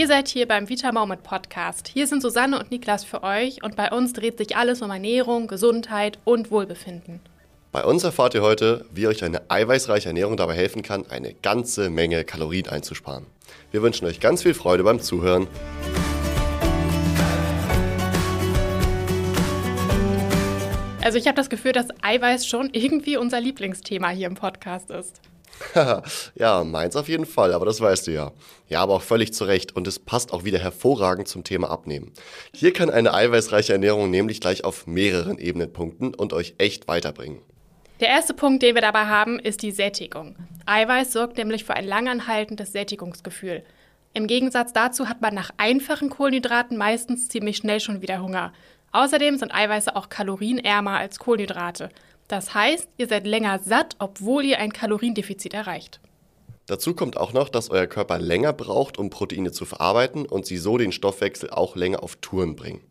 Ihr seid hier beim Vita Moment Podcast. Hier sind Susanne und Niklas für euch und bei uns dreht sich alles um Ernährung, Gesundheit und Wohlbefinden. Bei uns erfahrt ihr heute, wie euch eine eiweißreiche Ernährung dabei helfen kann, eine ganze Menge Kalorien einzusparen. Wir wünschen euch ganz viel Freude beim Zuhören. Also ich habe das Gefühl, dass Eiweiß schon irgendwie unser Lieblingsthema hier im Podcast ist. ja, meins auf jeden Fall, aber das weißt du ja. Ja, aber auch völlig zu Recht und es passt auch wieder hervorragend zum Thema Abnehmen. Hier kann eine eiweißreiche Ernährung nämlich gleich auf mehreren Ebenen punkten und euch echt weiterbringen. Der erste Punkt, den wir dabei haben, ist die Sättigung. Eiweiß sorgt nämlich für ein langanhaltendes Sättigungsgefühl. Im Gegensatz dazu hat man nach einfachen Kohlenhydraten meistens ziemlich schnell schon wieder Hunger. Außerdem sind Eiweiße auch kalorienärmer als Kohlenhydrate. Das heißt, ihr seid länger satt, obwohl ihr ein Kaloriendefizit erreicht. Dazu kommt auch noch, dass euer Körper länger braucht, um Proteine zu verarbeiten und sie so den Stoffwechsel auch länger auf Touren bringen.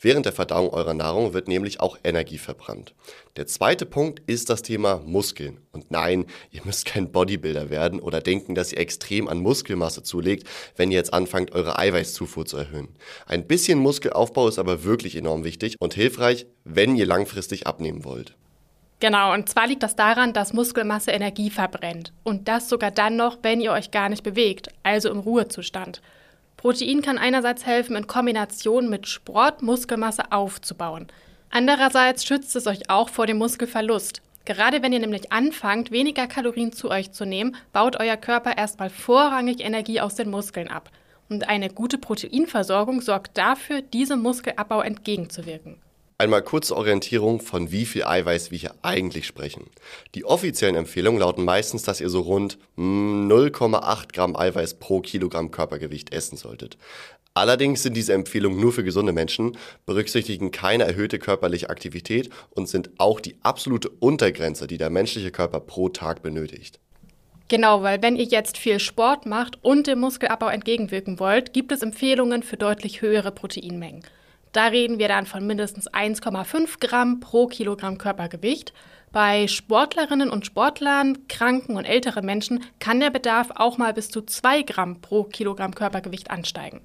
Während der Verdauung eurer Nahrung wird nämlich auch Energie verbrannt. Der zweite Punkt ist das Thema Muskeln. Und nein, ihr müsst kein Bodybuilder werden oder denken, dass ihr extrem an Muskelmasse zulegt, wenn ihr jetzt anfangt, eure Eiweißzufuhr zu erhöhen. Ein bisschen Muskelaufbau ist aber wirklich enorm wichtig und hilfreich, wenn ihr langfristig abnehmen wollt. Genau, und zwar liegt das daran, dass Muskelmasse Energie verbrennt. Und das sogar dann noch, wenn ihr euch gar nicht bewegt, also im Ruhezustand. Protein kann einerseits helfen, in Kombination mit Sport Muskelmasse aufzubauen. Andererseits schützt es euch auch vor dem Muskelverlust. Gerade wenn ihr nämlich anfangt, weniger Kalorien zu euch zu nehmen, baut euer Körper erstmal vorrangig Energie aus den Muskeln ab. Und eine gute Proteinversorgung sorgt dafür, diesem Muskelabbau entgegenzuwirken. Einmal kurze Orientierung, von wie viel Eiweiß wir hier eigentlich sprechen. Die offiziellen Empfehlungen lauten meistens, dass ihr so rund 0,8 hm, Gramm Eiweiß pro Kilogramm Körpergewicht essen solltet. Allerdings sind diese Empfehlungen nur für gesunde Menschen, berücksichtigen keine erhöhte körperliche Aktivität und sind auch die absolute Untergrenze, die der menschliche Körper pro Tag benötigt. Genau, weil wenn ihr jetzt viel Sport macht und dem Muskelabbau entgegenwirken wollt, gibt es Empfehlungen für deutlich höhere Proteinmengen. Da reden wir dann von mindestens 1,5 Gramm pro Kilogramm Körpergewicht. Bei Sportlerinnen und Sportlern, kranken und älteren Menschen kann der Bedarf auch mal bis zu 2 Gramm pro Kilogramm Körpergewicht ansteigen.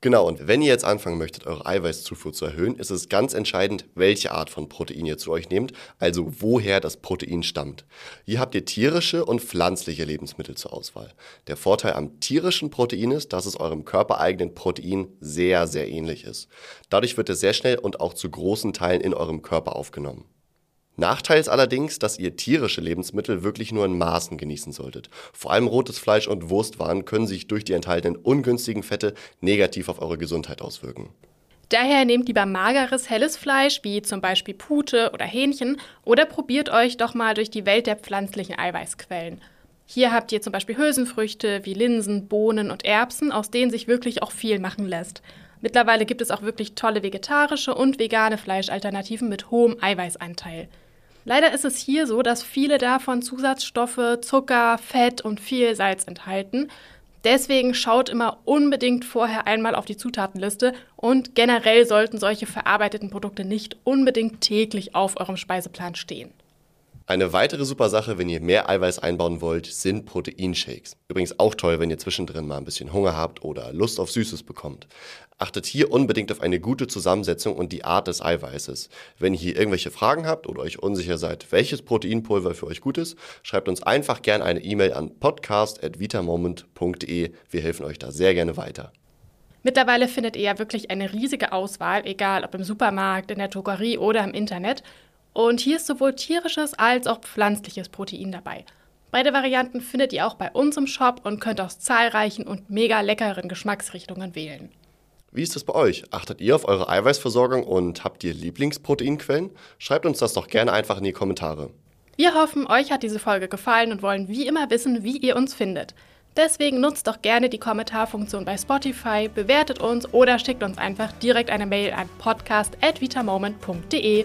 Genau, und wenn ihr jetzt anfangen möchtet, eure Eiweißzufuhr zu erhöhen, ist es ganz entscheidend, welche Art von Protein ihr zu euch nehmt, also woher das Protein stammt. Hier habt ihr tierische und pflanzliche Lebensmittel zur Auswahl. Der Vorteil am tierischen Protein ist, dass es eurem körpereigenen Protein sehr, sehr ähnlich ist. Dadurch wird es sehr schnell und auch zu großen Teilen in eurem Körper aufgenommen. Nachteil ist allerdings, dass ihr tierische Lebensmittel wirklich nur in Maßen genießen solltet. Vor allem rotes Fleisch und Wurstwaren können sich durch die enthaltenen ungünstigen Fette negativ auf eure Gesundheit auswirken. Daher nehmt lieber mageres, helles Fleisch, wie zum Beispiel Pute oder Hähnchen, oder probiert euch doch mal durch die Welt der pflanzlichen Eiweißquellen. Hier habt ihr zum Beispiel Hülsenfrüchte wie Linsen, Bohnen und Erbsen, aus denen sich wirklich auch viel machen lässt. Mittlerweile gibt es auch wirklich tolle vegetarische und vegane Fleischalternativen mit hohem Eiweißanteil. Leider ist es hier so, dass viele davon Zusatzstoffe, Zucker, Fett und viel Salz enthalten. Deswegen schaut immer unbedingt vorher einmal auf die Zutatenliste und generell sollten solche verarbeiteten Produkte nicht unbedingt täglich auf eurem Speiseplan stehen. Eine weitere super Sache, wenn ihr mehr Eiweiß einbauen wollt, sind Proteinshakes. Übrigens auch toll, wenn ihr zwischendrin mal ein bisschen Hunger habt oder Lust auf Süßes bekommt. Achtet hier unbedingt auf eine gute Zusammensetzung und die Art des Eiweißes. Wenn ihr hier irgendwelche Fragen habt oder euch unsicher seid, welches Proteinpulver für euch gut ist, schreibt uns einfach gerne eine E-Mail an podcast.vitamoment.de. Wir helfen euch da sehr gerne weiter. Mittlerweile findet ihr ja wirklich eine riesige Auswahl, egal ob im Supermarkt, in der Drogerie oder im Internet. Und hier ist sowohl tierisches als auch pflanzliches Protein dabei. Beide Varianten findet ihr auch bei uns im Shop und könnt aus zahlreichen und mega leckeren Geschmacksrichtungen wählen. Wie ist es bei euch? Achtet ihr auf eure Eiweißversorgung und habt ihr Lieblingsproteinquellen? Schreibt uns das doch gerne einfach in die Kommentare. Wir hoffen, euch hat diese Folge gefallen und wollen wie immer wissen, wie ihr uns findet. Deswegen nutzt doch gerne die Kommentarfunktion bei Spotify, bewertet uns oder schickt uns einfach direkt eine Mail an podcast.vitamoment.de.